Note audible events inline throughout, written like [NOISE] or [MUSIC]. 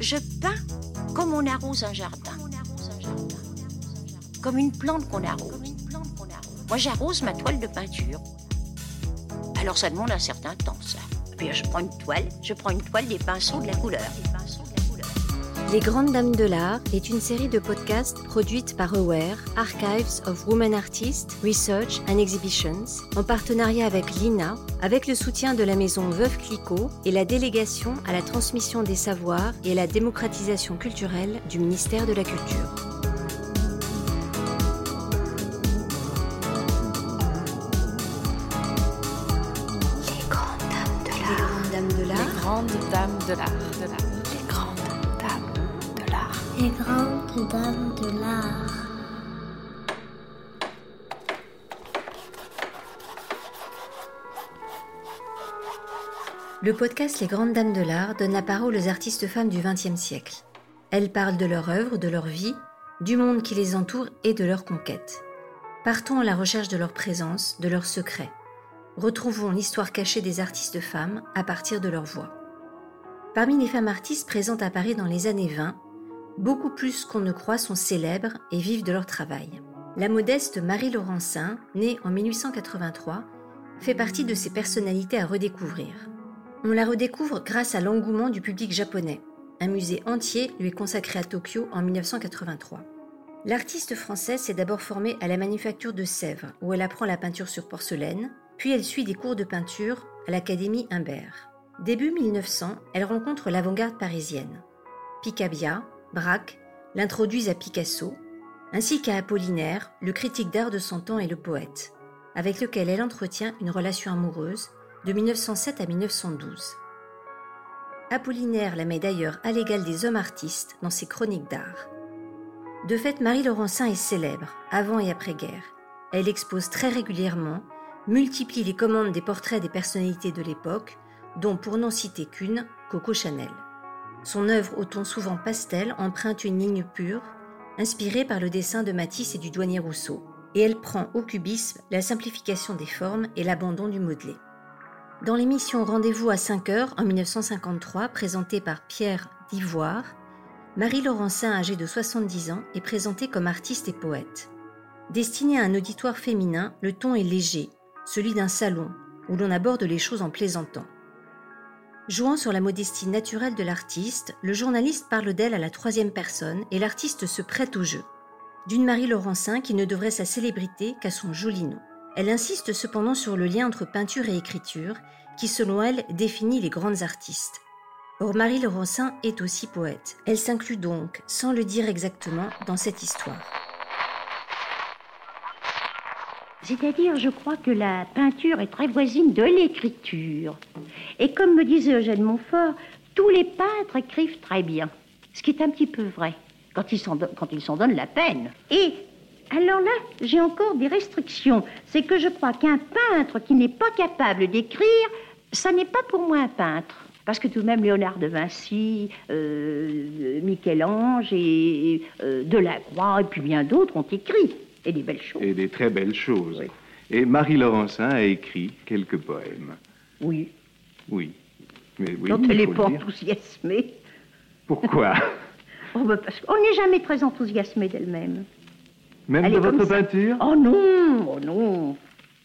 Je peins comme on arrose un jardin. Comme une plante qu'on arrose. Moi, j'arrose ma toile de peinture. Alors, ça demande un certain temps, ça. Puis, je prends une toile, je prends une toile des pinceaux de la couleur. Les Grandes Dames de l'Art est une série de podcasts produite par Aware, Archives of Women Artists, Research and Exhibitions, en partenariat avec l'INA, avec le soutien de la maison Veuve Clicquot et la délégation à la transmission des savoirs et à la démocratisation culturelle du ministère de la Culture. Les Grandes Dames de l'Art. De l'art. Les grandes dames de l'art. Le podcast Les Grandes Dames de l'Art donne la parole aux artistes femmes du XXe siècle. Elles parlent de leur œuvre, de leur vie, du monde qui les entoure et de leurs conquêtes. Partons à la recherche de leur présence, de leurs secrets. Retrouvons l'histoire cachée des artistes femmes à partir de leur voix. Parmi les femmes artistes présentes à Paris dans les années 20, beaucoup plus qu'on ne croit sont célèbres et vivent de leur travail. La modeste Marie Laurencin, née en 1883, fait partie de ces personnalités à redécouvrir. On la redécouvre grâce à l'engouement du public japonais. Un musée entier lui est consacré à Tokyo en 1983. L'artiste française s'est d'abord formée à la manufacture de Sèvres, où elle apprend la peinture sur porcelaine, puis elle suit des cours de peinture à l'Académie Imbert. Début 1900, elle rencontre l'avant-garde parisienne. Picabia, Braque l'introduisent à Picasso, ainsi qu'à Apollinaire, le critique d'art de son temps et le poète, avec lequel elle entretient une relation amoureuse de 1907 à 1912. Apollinaire la met d'ailleurs à l'égal des hommes artistes dans ses chroniques d'art. De fait, Marie Laurencin est célèbre, avant et après-guerre. Elle expose très régulièrement, multiplie les commandes des portraits des personnalités de l'époque, dont pour n'en citer qu'une, Coco Chanel. Son œuvre au ton souvent pastel emprunte une ligne pure, inspirée par le dessin de Matisse et du douanier Rousseau, et elle prend au cubisme la simplification des formes et l'abandon du modelé. Dans l'émission Rendez-vous à 5 heures en 1953, présentée par Pierre Divoire, Marie Laurencin, âgée de 70 ans, est présentée comme artiste et poète. Destinée à un auditoire féminin, le ton est léger, celui d'un salon, où l'on aborde les choses en plaisantant. Jouant sur la modestie naturelle de l'artiste, le journaliste parle d'elle à la troisième personne et l'artiste se prête au jeu. D'une Marie Laurencin qui ne devrait sa célébrité qu'à son joli nom. Elle insiste cependant sur le lien entre peinture et écriture, qui selon elle définit les grandes artistes. Or Marie Laurencin est aussi poète. Elle s'inclut donc, sans le dire exactement, dans cette histoire. C'est-à-dire, je crois que la peinture est très voisine de l'écriture. Et comme me disait Eugène Montfort, tous les peintres écrivent très bien. Ce qui est un petit peu vrai, quand ils s'en, donnent la peine. Et alors là, j'ai encore des restrictions. C'est que je crois qu'un peintre qui n'est pas capable d'écrire, ça n'est pas pour moi un peintre. Parce que tout de même, Léonard de Vinci, euh, Michel-Ange et euh, Delacroix et puis bien d'autres ont écrit. Et des belles choses. Et des très belles choses. Oui. Et Marie Laurencin a écrit quelques poèmes. Oui. Oui. Mais oui, il elle n'est pas enthousiasmée. Pourquoi [LAUGHS] Oh, bah, parce qu'on n'est jamais très enthousiasmé d'elle-même. Même Elle de votre peinture? Oh non, oh non,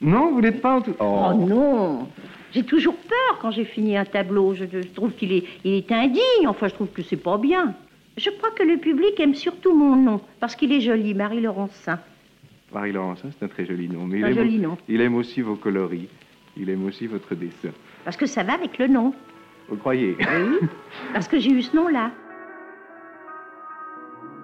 Non, vous n'êtes pas en tout. oh, non. J'ai toujours peur quand j'ai fini un tableau. Je, je trouve qu'il est, il est indigne. Enfin, je trouve que c'est pas bien. Je crois que le public aime surtout mon nom parce qu'il est joli, Marie Laurencin. Marie Laurencin, c'est un très joli nom. Mais il Un aime, joli nom. il aime aussi vos coloris. Il aime aussi votre dessin. Parce que ça va avec le nom. Vous croyez? Oui. [LAUGHS] parce que j'ai eu ce nom-là.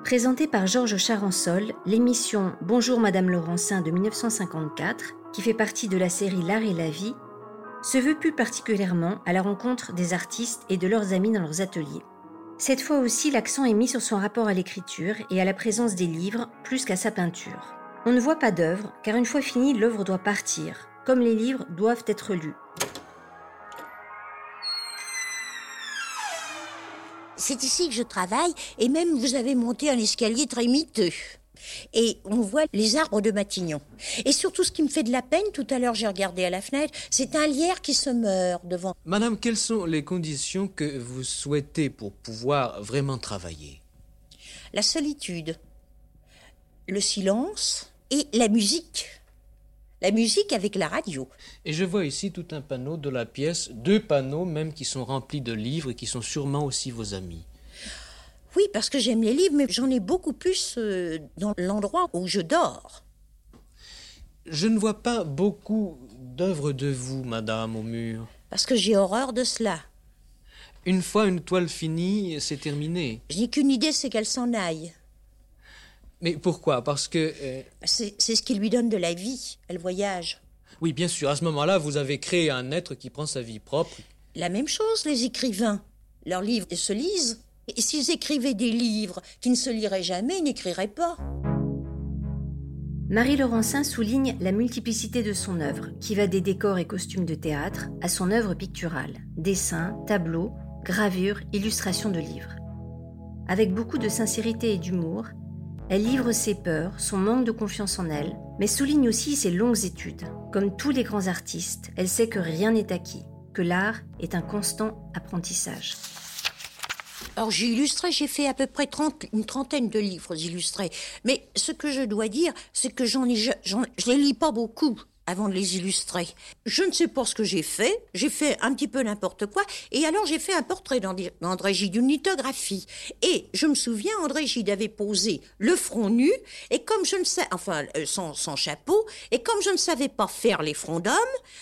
Présentée par Georges Charançol, l'émission Bonjour Madame Laurencin de 1954, qui fait partie de la série L'art et la vie, se veut plus particulièrement à la rencontre des artistes et de leurs amis dans leurs ateliers. Cette fois aussi, l'accent est mis sur son rapport à l'écriture et à la présence des livres plus qu'à sa peinture. On ne voit pas d'œuvre, car une fois finie, l'œuvre doit partir, comme les livres doivent être lus. C'est ici que je travaille et même vous avez monté un escalier très miteux. Et on voit les arbres de Matignon. Et surtout, ce qui me fait de la peine, tout à l'heure j'ai regardé à la fenêtre, c'est un lierre qui se meurt devant. Madame, quelles sont les conditions que vous souhaitez pour pouvoir vraiment travailler? La solitude, le silence et la musique. La musique avec la radio. Et je vois ici tout un panneau de la pièce, deux panneaux même qui sont remplis de livres et qui sont sûrement aussi vos amis. Oui, parce que j'aime les livres, mais j'en ai beaucoup plus euh, dans l'endroit où je dors. Je ne vois pas beaucoup d'œuvres de vous, madame, au mur. Parce que j'ai horreur de cela. Une fois une toile finie, c'est terminé. Je n'ai qu'une idée, c'est qu'elle s'en aille. Mais pourquoi? Parce que... euh, C'est ce qui lui donne de la vie. Elle voyage. Oui, bien sûr, à ce moment-là, vous avez créé un être qui prend sa vie propre. La même chose, les écrivains. Leurs livres se lisent. Et s'ils écrivaient des livres qui ne se liraient jamais, ils n'écriraient pas. Marie Laurencin souligne la multiplicité de son œuvre, qui va des décors et costumes de théâtre à son œuvre picturale, dessins, tableaux, gravures, illustrations de livres. Avec beaucoup de sincérité et d'humour, elle livre ses peurs, son manque de confiance en elle, mais souligne aussi ses longues études. Comme tous les grands artistes, elle sait que rien n'est acquis, que l'art est un constant apprentissage. Alors j'ai illustré, j'ai fait à peu près 30, une trentaine de livres illustrés. Mais ce que je dois dire, c'est que j'en, je les lis pas beaucoup avant de les illustrer. Je ne sais pas ce que j'ai fait. J'ai fait un petit peu n'importe quoi. Et alors j'ai fait un portrait d'André Gide, une lithographie. Et je me souviens, André Gide avait posé le front nu. Et comme je ne sais, enfin, euh, sans, sans chapeau. Et comme je ne savais pas faire les fronts d'homme,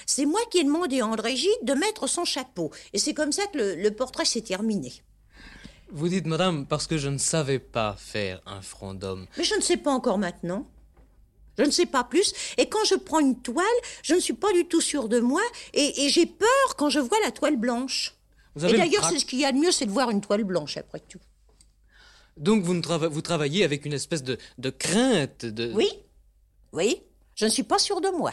c'est moi qui ai demandé à André Gide de mettre son chapeau. Et c'est comme ça que le, le portrait s'est terminé. Vous dites, madame, parce que je ne savais pas faire un front d'homme. Mais je ne sais pas encore maintenant. Je ne sais pas plus. Et quand je prends une toile, je ne suis pas du tout sûre de moi. Et, et j'ai peur quand je vois la toile blanche. Vous avez et d'ailleurs, c'est ce qu'il y a de mieux, c'est de voir une toile blanche après tout. Donc vous, ne trava vous travaillez avec une espèce de, de crainte de... Oui, oui. Je ne suis pas sûre de moi.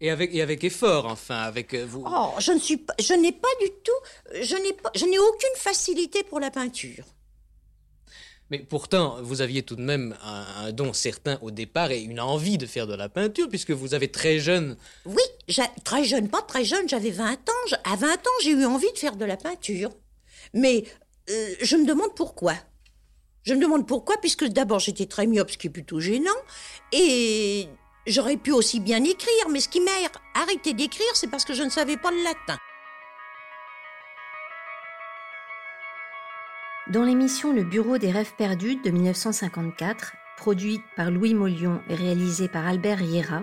Et avec, et avec effort, enfin, avec euh, vous. Oh, je ne suis pas, je n'ai pas du tout, je n'ai pas, je n'ai aucune facilité pour la peinture. Mais pourtant, vous aviez tout de même un, don certain au départ et une envie de faire de la peinture, puisque vous avez très jeune. Oui, très jeune, pas très jeune, j'avais 20 ans. À 20 ans, j'ai eu envie de faire de la peinture. Mais euh, je me demande pourquoi. Je me demande pourquoi, puisque d'abord j'étais très myope, ce qui est plutôt gênant, et J'aurais pu aussi bien écrire, mais ce qui m'a arrêté d'écrire, c'est parce que je ne savais pas le latin. Dans l'émission Le Bureau des rêves perdus de 1954, produite par Louis Mollion et réalisée par Albert Riera,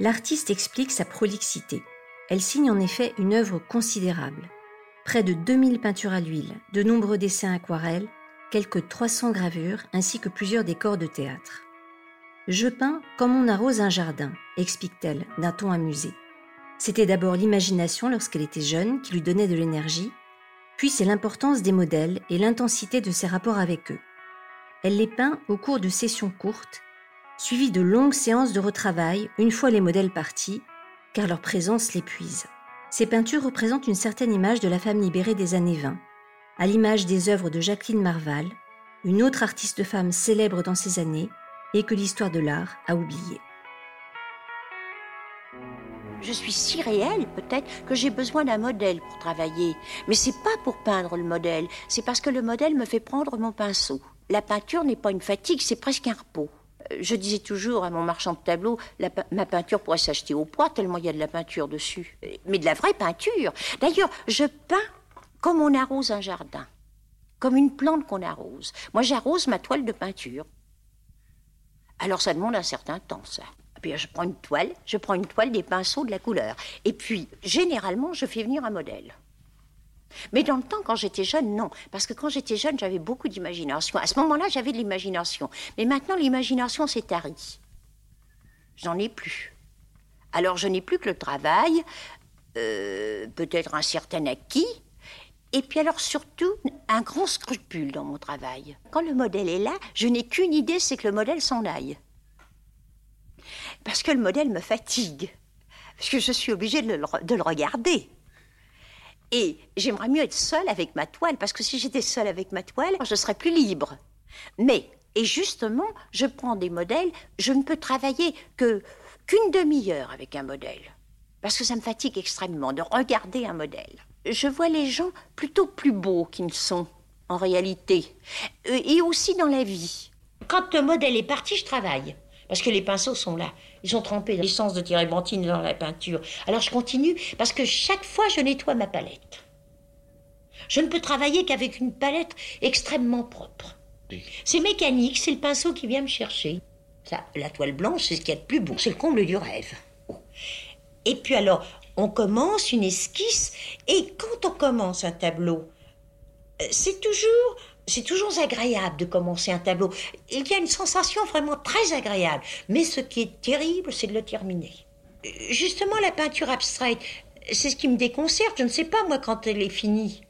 l'artiste explique sa prolixité. Elle signe en effet une œuvre considérable. Près de 2000 peintures à l'huile, de nombreux dessins aquarelles, quelques 300 gravures ainsi que plusieurs décors de théâtre. Je peins comme on arrose un jardin, explique-t-elle d'un ton amusé. C'était d'abord l'imagination lorsqu'elle était jeune qui lui donnait de l'énergie, puis c'est l'importance des modèles et l'intensité de ses rapports avec eux. Elle les peint au cours de sessions courtes, suivies de longues séances de retravail une fois les modèles partis, car leur présence l'épuise. Ces peintures représentent une certaine image de la femme libérée des années 20, à l'image des œuvres de Jacqueline Marval, une autre artiste femme célèbre dans ces années, et que l'histoire de l'art a oublié. Je suis si réelle, peut-être, que j'ai besoin d'un modèle pour travailler. Mais c'est pas pour peindre le modèle, c'est parce que le modèle me fait prendre mon pinceau. La peinture n'est pas une fatigue, c'est presque un repos. Euh, Je disais toujours à mon marchand de tableaux, ma peinture pourrait s'acheter au poids tellement il y a de la peinture dessus. Euh, Mais de la vraie peinture. D'ailleurs, je peins comme on arrose un jardin, comme une plante qu'on arrose. Moi, j'arrose ma toile de peinture. Alors ça demande un certain temps, ça. Puis je prends une toile, je prends une toile, des pinceaux, de la couleur. Et puis, généralement, je fais venir un modèle. Mais dans le temps, quand j'étais jeune, non. Parce que quand j'étais jeune, j'avais beaucoup d'imagination. À ce moment-là, j'avais de l'imagination. Mais maintenant, l'imagination s'est tarie. J'en ai plus. Alors, je n'ai plus que le travail, euh, peut-être un certain acquis, et puis alors surtout, un grand scrupule dans mon travail. Quand le modèle est là, je n'ai qu'une idée, c'est que le modèle s'en aille. Parce que le modèle me fatigue. Parce que je suis obligée de le, de le regarder. Et j'aimerais mieux être seule avec ma toile, parce que si j'étais seule avec ma toile, je serais plus libre. Mais, Et justement, je prends des modèles, je ne peux travailler que qu'une demi-heure avec un modèle. Parce que ça me fatigue extrêmement de regarder un modèle. Je vois les gens plutôt plus beaux qu'ils ne sont, en réalité. Et aussi dans la vie. Quand le modèle est parti, je travaille. Parce que les pinceaux sont là. Ils ont trempé l'essence de térébenthine dans la peinture. Alors je continue parce que chaque fois je nettoie ma palette. Je ne peux travailler qu'avec une palette extrêmement propre. C'est mécanique, c'est le pinceau qui vient me chercher. Ça, la toile blanche, c'est ce qu'il y a de plus beau. C'est le comble du rêve. Et puis alors, on commence une esquisse, et quand on commence un tableau, euh, c'est toujours, c'est toujours agréable de commencer un tableau. Il y a une sensation vraiment très agréable. Mais ce qui est terrible, c'est de le terminer. Euh, Justement, la peinture abstraite, c'est ce qui me déconcerte. Je ne sais pas, moi, quand elle est finie.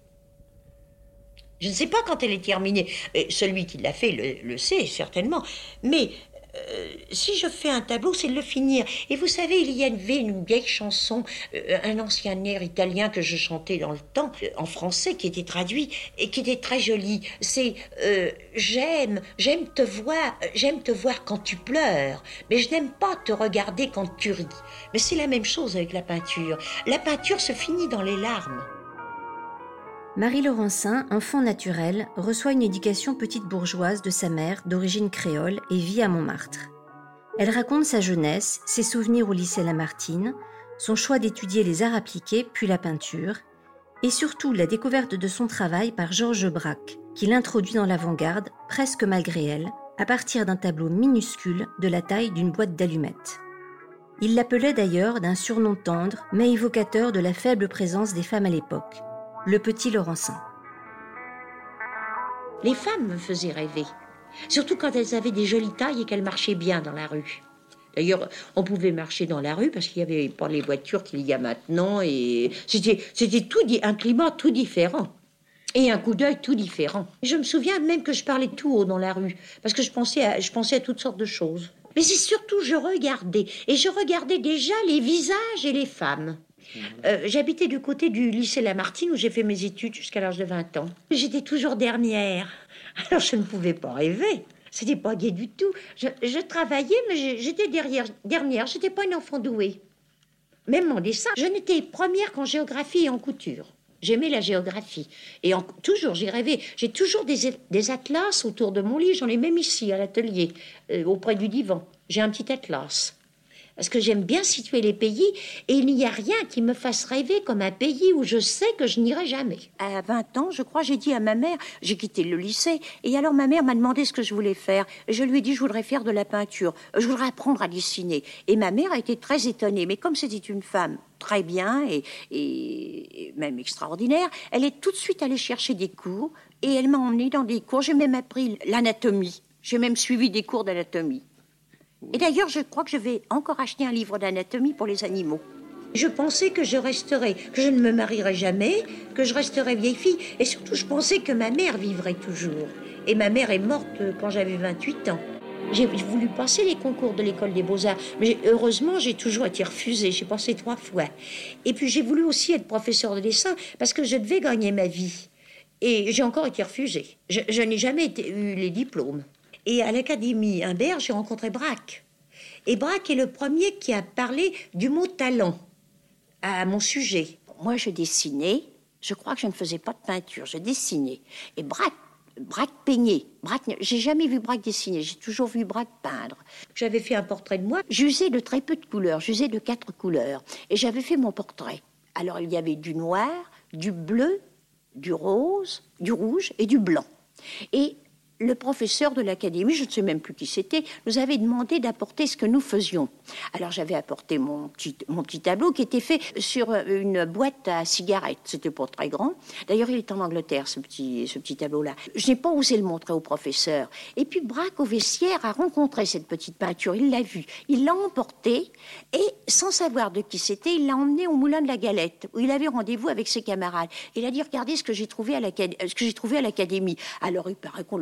Je ne sais pas quand elle est terminée. Et celui qui l'a fait le, le sait, certainement. Mais euh, si je fais un tableau, c'est de le finir. Et vous savez, il y avait une vieille chanson, euh, un ancien air italien que je chantais dans le temps, en français, qui était traduit et qui était très joli. C'est euh, J'aime, j'aime te voir, j'aime te voir quand tu pleures, mais je n'aime pas te regarder quand tu ris. Mais c'est la même chose avec la peinture. La peinture se finit dans les larmes. Marie Laurencin, enfant naturel, reçoit une éducation petite bourgeoise de sa mère d'origine créole et vit à Montmartre. Elle raconte sa jeunesse, ses souvenirs au lycée Lamartine, son choix d'étudier les arts appliqués puis la peinture, et surtout la découverte de son travail par Georges Braque, qui l'introduit dans l'avant-garde, presque malgré elle, à partir d'un tableau minuscule de la taille d'une boîte d'allumettes. Il l'appelait d'ailleurs d'un surnom tendre, mais évocateur de la faible présence des femmes à l'époque, le petit Laurencin. Les femmes me faisaient rêver. Surtout quand elles avaient des jolies tailles et qu'elles marchaient bien dans la rue. D'ailleurs, on pouvait marcher dans la rue parce qu'il n'y avait pas les voitures qu'il y a maintenant et c'était, c'était tout un climat tout différent. Et un coup d'œil tout différent. Je me souviens même que je parlais tout haut dans la rue parce que je pensais à, je pensais à toutes sortes de choses. Mais c'est surtout, je regardais. Et je regardais déjà les visages et les femmes. Euh, J'habitais du côté du lycée Lamartine où j'ai fait mes études jusqu'à l'âge de 20 ans. J'étais toujours dernière. Alors je ne pouvais pas rêver. C'était pas gai du tout. Je, travaillais, mais j'étais derrière, dernière. J'étais pas une enfant douée. Même en dessin, je n'étais première qu'en géographie et en couture. J'aimais la géographie. Et toujours, j'ai rêvé. J'ai toujours des, des atlas autour de mon lit. J'en ai même ici, à l'atelier, euh, auprès du divan. J'ai un petit atlas. Parce que j'aime bien situer les pays et il n'y a rien qui me fasse rêver comme un pays où je sais que je n'irai jamais. À 20 ans, je crois, j'ai dit à ma mère, j'ai quitté le lycée et alors ma mère m'a demandé ce que je voulais faire. Je lui ai dit, je voudrais faire de la peinture, je voudrais apprendre à dessiner. Et ma mère a été très étonnée, mais comme c'était une femme très bien et, et- et même extraordinaire, elle est tout de suite allée chercher des cours et elle m'a emmenée dans des cours. J'ai même appris l'anatomie. J'ai même suivi des cours d'anatomie. Et d'ailleurs, je crois que je vais encore acheter un livre d'anatomie pour les animaux. Je pensais que je resterais, que je ne me marierais jamais, que je resterais vieille fille, et surtout je pensais que ma mère vivrait toujours. Et ma mère est morte quand j'avais 28 ans. J'ai voulu passer les concours de l'école des beaux-arts, mais heureusement j'ai toujours été refusée, j'ai passé trois fois. Et puis j'ai voulu aussi être professeur de dessin parce que je devais gagner ma vie. Et j'ai encore été refusée. Je, n'ai jamais eu les diplômes. Et à l'Académie Imbert, j'ai rencontré Braque. Et Braque est le premier qui a parlé du mot talent à mon sujet. Moi, je dessinais. Je crois que je ne faisais pas de peinture. Je dessinais. Et Braque, Braque peignait. Braque, j'ai jamais vu Braque dessiner. J'ai toujours vu Braque peindre. J'avais fait un portrait de moi. J'usais de très peu de couleurs. J'usais de quatre couleurs. Et j'avais fait mon portrait. Alors, il y avait du noir, du bleu, du rose, du rouge et du blanc. Et le professeur de l'académie, je ne sais même plus qui c'était, nous avait demandé d'apporter ce que nous faisions. Alors j'avais apporté mon petit, tableau qui était fait sur une boîte à cigarettes. C'était pas très grand. D'ailleurs, il est en Angleterre, ce petit, tableau-là. Je n'ai pas osé le montrer au professeur. Et puis Braque, au vestiaire, a rencontré cette petite peinture. Il l'a vue. Il l'a emportée et, sans savoir de qui c'était, il l'a emmenée au Moulin de la Galette, où il avait rendez-vous avec ses camarades. Il a dit, regardez ce que j'ai trouvé à l'académie. Alors, il paraît qu'on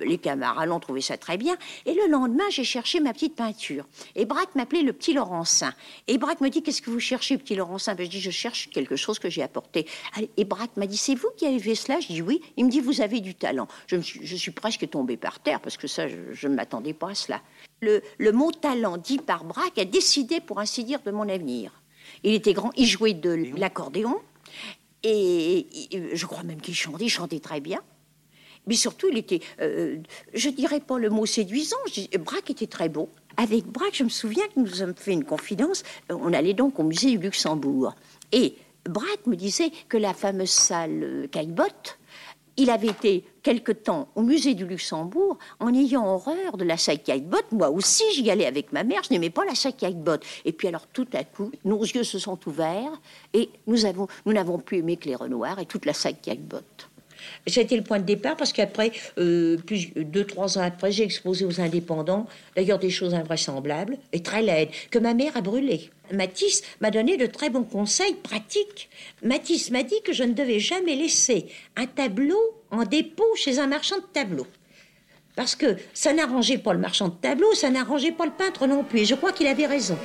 les camarades ont trouvé ça très bien. Et le lendemain, j'ai cherché ma petite peinture. Et Braque m'appelait le petit Laurencin. Et Braque me dit Qu'est-ce que vous cherchez, petit Laurencin ben, Je dis Je cherche quelque chose que j'ai apporté. Et Braque m'a dit C'est vous qui avez fait cela? Je dis Oui. Il me dit Vous avez du talent. Je, suis, je suis presque tombée par terre parce que ça, je ne m'attendais pas à cela. Le, le mot talent dit par Braque a décidé, pour ainsi dire, de mon avenir. Il était grand, il jouait de l'accordéon? Et, je crois même qu'il chantait, il chantait très bien. Mais surtout, il était, euh, je dirais pas le mot séduisant, Braque était très beau. Avec Braque, je me souviens que nous avons fait une confidence. On allait donc au musée du Luxembourg. Et Braque me disait que la fameuse salle Caillebotte, il avait été quelque temps au musée du Luxembourg en ayant horreur de la salle Caillebotte. Moi aussi, j'y allais avec ma mère, je n'aimais pas la salle Caillebotte. Et puis alors, tout à coup, nos yeux se sont ouverts et nous avons, nous n'avons plus aimé que les Renoirs et toute la salle Caillebotte. Ça a été le point de départ parce qu'après, euh, plus, deux, trois ans après, j'ai exposé aux indépendants, d'ailleurs des choses invraisemblables et très laides, que ma mère a brûlées. Matisse m'a donné de très bons conseils pratiques. Matisse m'a dit que je ne devais jamais laisser un tableau en dépôt chez un marchand de tableaux. Parce que ça n'arrangeait pas le marchand de tableaux, ça n'arrangeait pas le peintre non plus. Et je crois qu'il avait raison.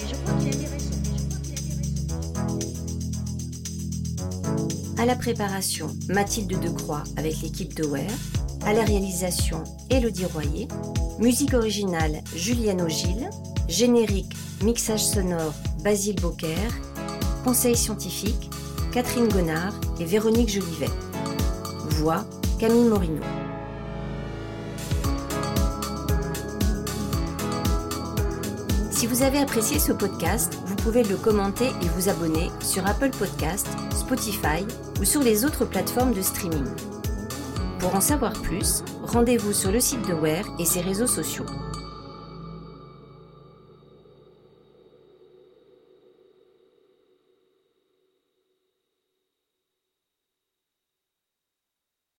À la préparation, Mathilde Decroix avec l'équipe de Ware. À la réalisation, Élodie Royer. Musique originale, Julienne Ogil. Générique, mixage sonore, Basile Beaucaire. Conseil scientifique, Catherine Gonard et Véronique Jolivet. Voix, Camille Morino. Si vous avez apprécié ce podcast, vous pouvez le commenter et vous abonner sur Apple Podcast, Spotify ou sur les autres plateformes de streaming. Pour en savoir plus, rendez-vous sur le site de Ware et ses réseaux sociaux.